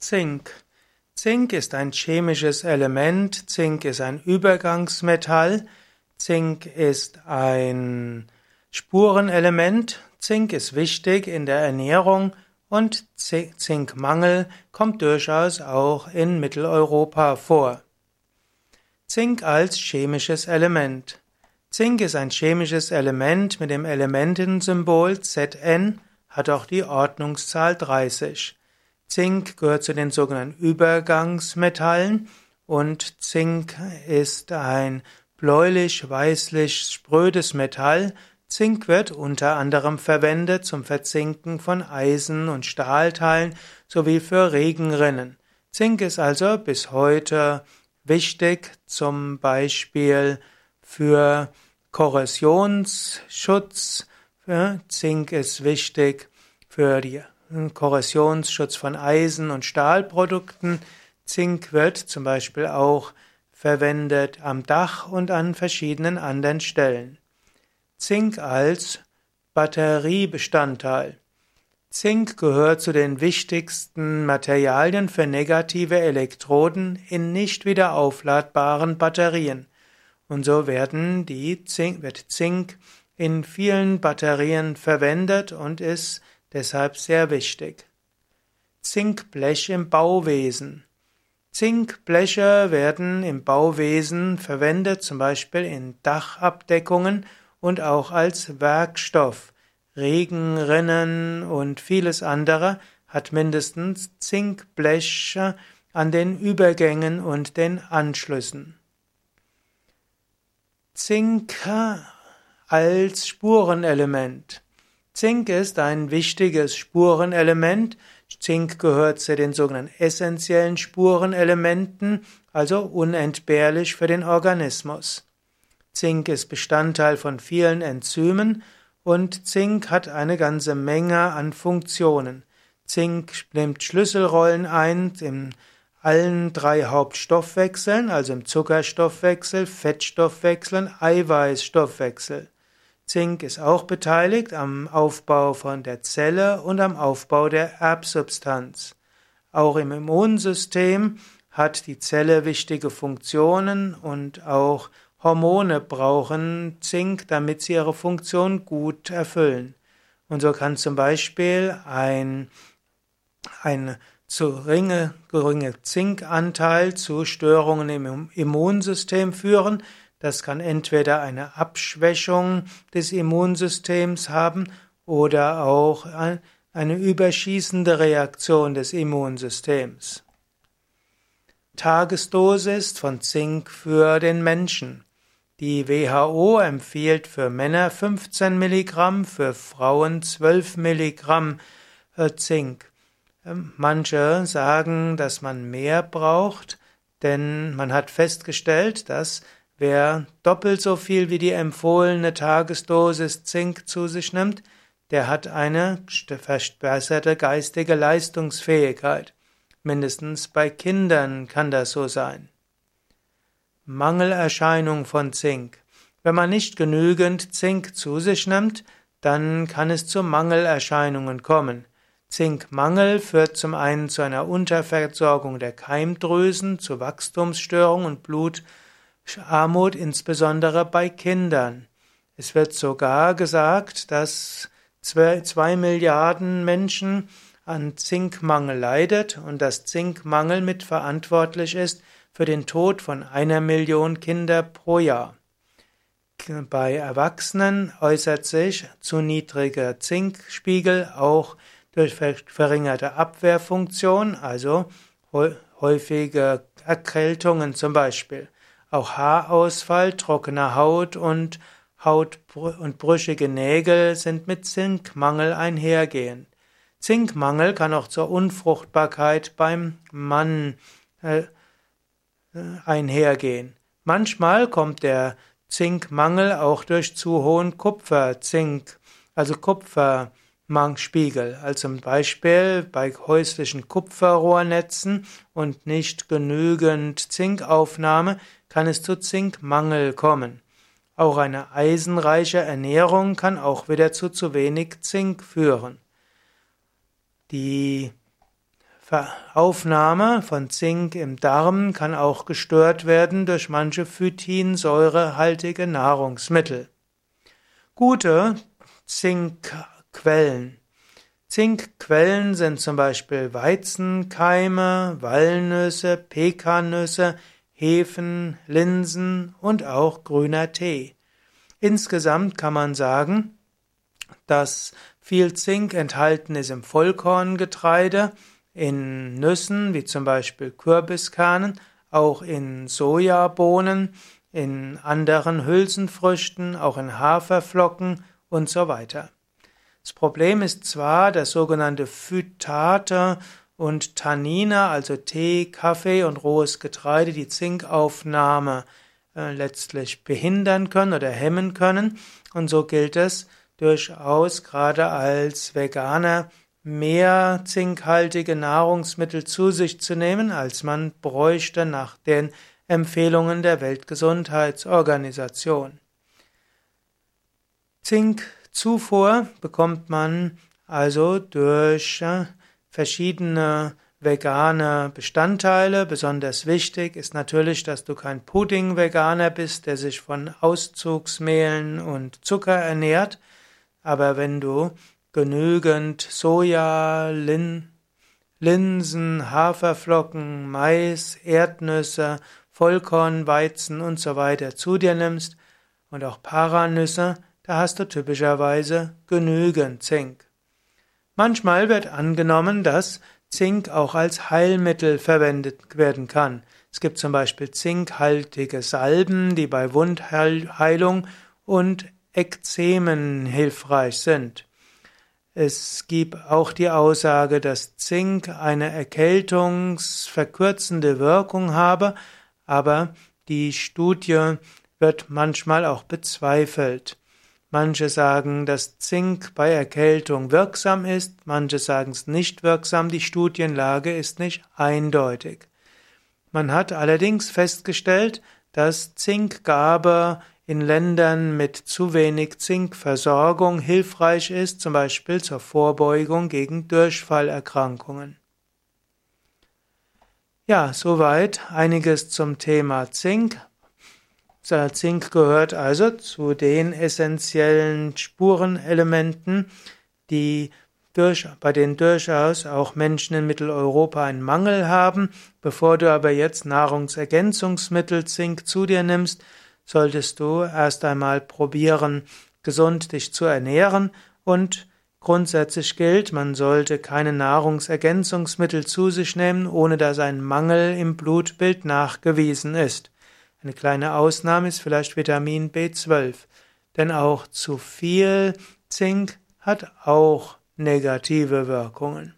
Zink. Zink ist ein chemisches Element. Zink ist ein Übergangsmetall. Zink ist ein Spurenelement. Zink ist wichtig in der Ernährung und Zinkmangel kommt durchaus auch in Mitteleuropa vor. Zink als chemisches Element. Zink ist ein chemisches Element mit dem Elementensymbol Zn, hat auch die Ordnungszahl 30. Zink gehört zu den sogenannten Übergangsmetallen und Zink ist ein bläulich-weißlich sprödes Metall. Zink wird unter anderem verwendet zum Verzinken von Eisen- und Stahlteilen sowie für Regenrinnen. Zink ist also bis heute wichtig, zum Beispiel für Korrosionsschutz. Zink ist wichtig für die Korrosionsschutz von Eisen- und Stahlprodukten. Zink wird zum Beispiel auch verwendet am Dach und an verschiedenen anderen Stellen. Zink als Batteriebestandteil. Zink gehört zu den wichtigsten Materialien für negative Elektroden in nicht wieder aufladbaren Batterien. Und so werden die Zink, wird Zink in vielen Batterien verwendet und ist deshalb sehr wichtig. Zinkblech im Bauwesen. Zinkbleche werden im Bauwesen verwendet, zum Beispiel in Dachabdeckungen und auch als Werkstoff. Regenrinnen und vieles andere hat mindestens Zinkbleche an den Übergängen und den Anschlüssen. Zink als Spurenelement. Zink ist ein wichtiges Spurenelement. Zink gehört zu den sogenannten essentiellen Spurenelementen, also unentbehrlich für den Organismus. Zink ist Bestandteil von vielen Enzymen und Zink hat eine ganze Menge an Funktionen. Zink nimmt Schlüsselrollen ein in allen drei Hauptstoffwechseln, also im Zuckerstoffwechsel, Fettstoffwechsel und Eiweißstoffwechsel. Zink ist auch beteiligt am Aufbau von der Zelle und am Aufbau der Erbsubstanz. Auch im Immunsystem hat die Zelle wichtige Funktionen und auch Hormone brauchen Zink, damit sie ihre Funktion gut erfüllen. Und so kann zum Beispiel ein, ein zu geringe, geringe Zinkanteil zu Störungen im Immunsystem führen, das kann entweder eine Abschwächung des Immunsystems haben oder auch eine überschießende Reaktion des Immunsystems. Tagesdosis von Zink für den Menschen. Die WHO empfiehlt für Männer 15 Milligramm, für Frauen 12 Milligramm äh, Zink. Ähm, manche sagen, dass man mehr braucht, denn man hat festgestellt, dass Wer doppelt so viel wie die empfohlene Tagesdosis Zink zu sich nimmt, der hat eine verbesserte geistige Leistungsfähigkeit. Mindestens bei Kindern kann das so sein. Mangelerscheinung von Zink. Wenn man nicht genügend Zink zu sich nimmt, dann kann es zu Mangelerscheinungen kommen. Zinkmangel führt zum einen zu einer Unterversorgung der Keimdrüsen, zu Wachstumsstörungen und Blut Armut insbesondere bei Kindern. Es wird sogar gesagt, dass zwei, Milliarden Menschen an Zinkmangel leidet und dass Zinkmangel mitverantwortlich ist für den Tod von einer Million Kinder pro Jahr. Bei Erwachsenen äußert sich zu niedriger Zinkspiegel auch durch verringerte Abwehrfunktion, also häufige Erkältungen zum Beispiel. Auch Haarausfall, trockene Haut und Haut und brüchige Nägel sind mit Zinkmangel einhergehen. Zinkmangel kann auch zur Unfruchtbarkeit beim Mann äh, einhergehen. Manchmal kommt der Zinkmangel auch durch zu hohen Kupferzink, also Kupfermangspiegel, also zum Beispiel bei häuslichen Kupferrohrnetzen und nicht genügend Zinkaufnahme kann es zu Zinkmangel kommen. Auch eine eisenreiche Ernährung kann auch wieder zu zu wenig Zink führen. Die Aufnahme von Zink im Darm kann auch gestört werden durch manche phytinsäurehaltige Nahrungsmittel. Gute Zinkquellen. Zinkquellen sind zum Beispiel Weizenkeime, Walnüsse, Pekannüsse, Hefen, Linsen und auch grüner Tee. Insgesamt kann man sagen, dass viel Zink enthalten ist im Vollkorngetreide, in Nüssen, wie zum Beispiel Kürbiskernen, auch in Sojabohnen, in anderen Hülsenfrüchten, auch in Haferflocken und so weiter. Das Problem ist zwar, dass sogenannte Phytate und Tannine, also Tee, Kaffee und rohes Getreide, die Zinkaufnahme äh, letztlich behindern können oder hemmen können. Und so gilt es durchaus gerade als Veganer mehr zinkhaltige Nahrungsmittel zu sich zu nehmen, als man bräuchte nach den Empfehlungen der Weltgesundheitsorganisation. Zinkzufuhr bekommt man also durch äh, verschiedene vegane Bestandteile. Besonders wichtig ist natürlich, dass du kein Pudding-Veganer bist, der sich von Auszugsmehlen und Zucker ernährt. Aber wenn du genügend Soja, Lin Linsen, Haferflocken, Mais, Erdnüsse, Vollkornweizen und so weiter zu dir nimmst und auch Paranüsse, da hast du typischerweise genügend Zink. Manchmal wird angenommen, dass Zink auch als Heilmittel verwendet werden kann. Es gibt zum Beispiel zinkhaltige Salben, die bei Wundheilung und Ekzemen hilfreich sind. Es gibt auch die Aussage, dass Zink eine erkältungsverkürzende Wirkung habe, aber die Studie wird manchmal auch bezweifelt. Manche sagen, dass Zink bei Erkältung wirksam ist, manche sagen es nicht wirksam, die Studienlage ist nicht eindeutig. Man hat allerdings festgestellt, dass Zinkgabe in Ländern mit zu wenig Zinkversorgung hilfreich ist, zum Beispiel zur Vorbeugung gegen Durchfallerkrankungen. Ja, soweit einiges zum Thema Zink. Zink gehört also zu den essentiellen Spurenelementen, die durch, bei denen durchaus auch Menschen in Mitteleuropa einen Mangel haben. Bevor du aber jetzt Nahrungsergänzungsmittel Zink zu dir nimmst, solltest du erst einmal probieren, gesund dich zu ernähren und grundsätzlich gilt, man sollte keine Nahrungsergänzungsmittel zu sich nehmen, ohne dass ein Mangel im Blutbild nachgewiesen ist. Eine kleine Ausnahme ist vielleicht Vitamin B12, denn auch zu viel Zink hat auch negative Wirkungen.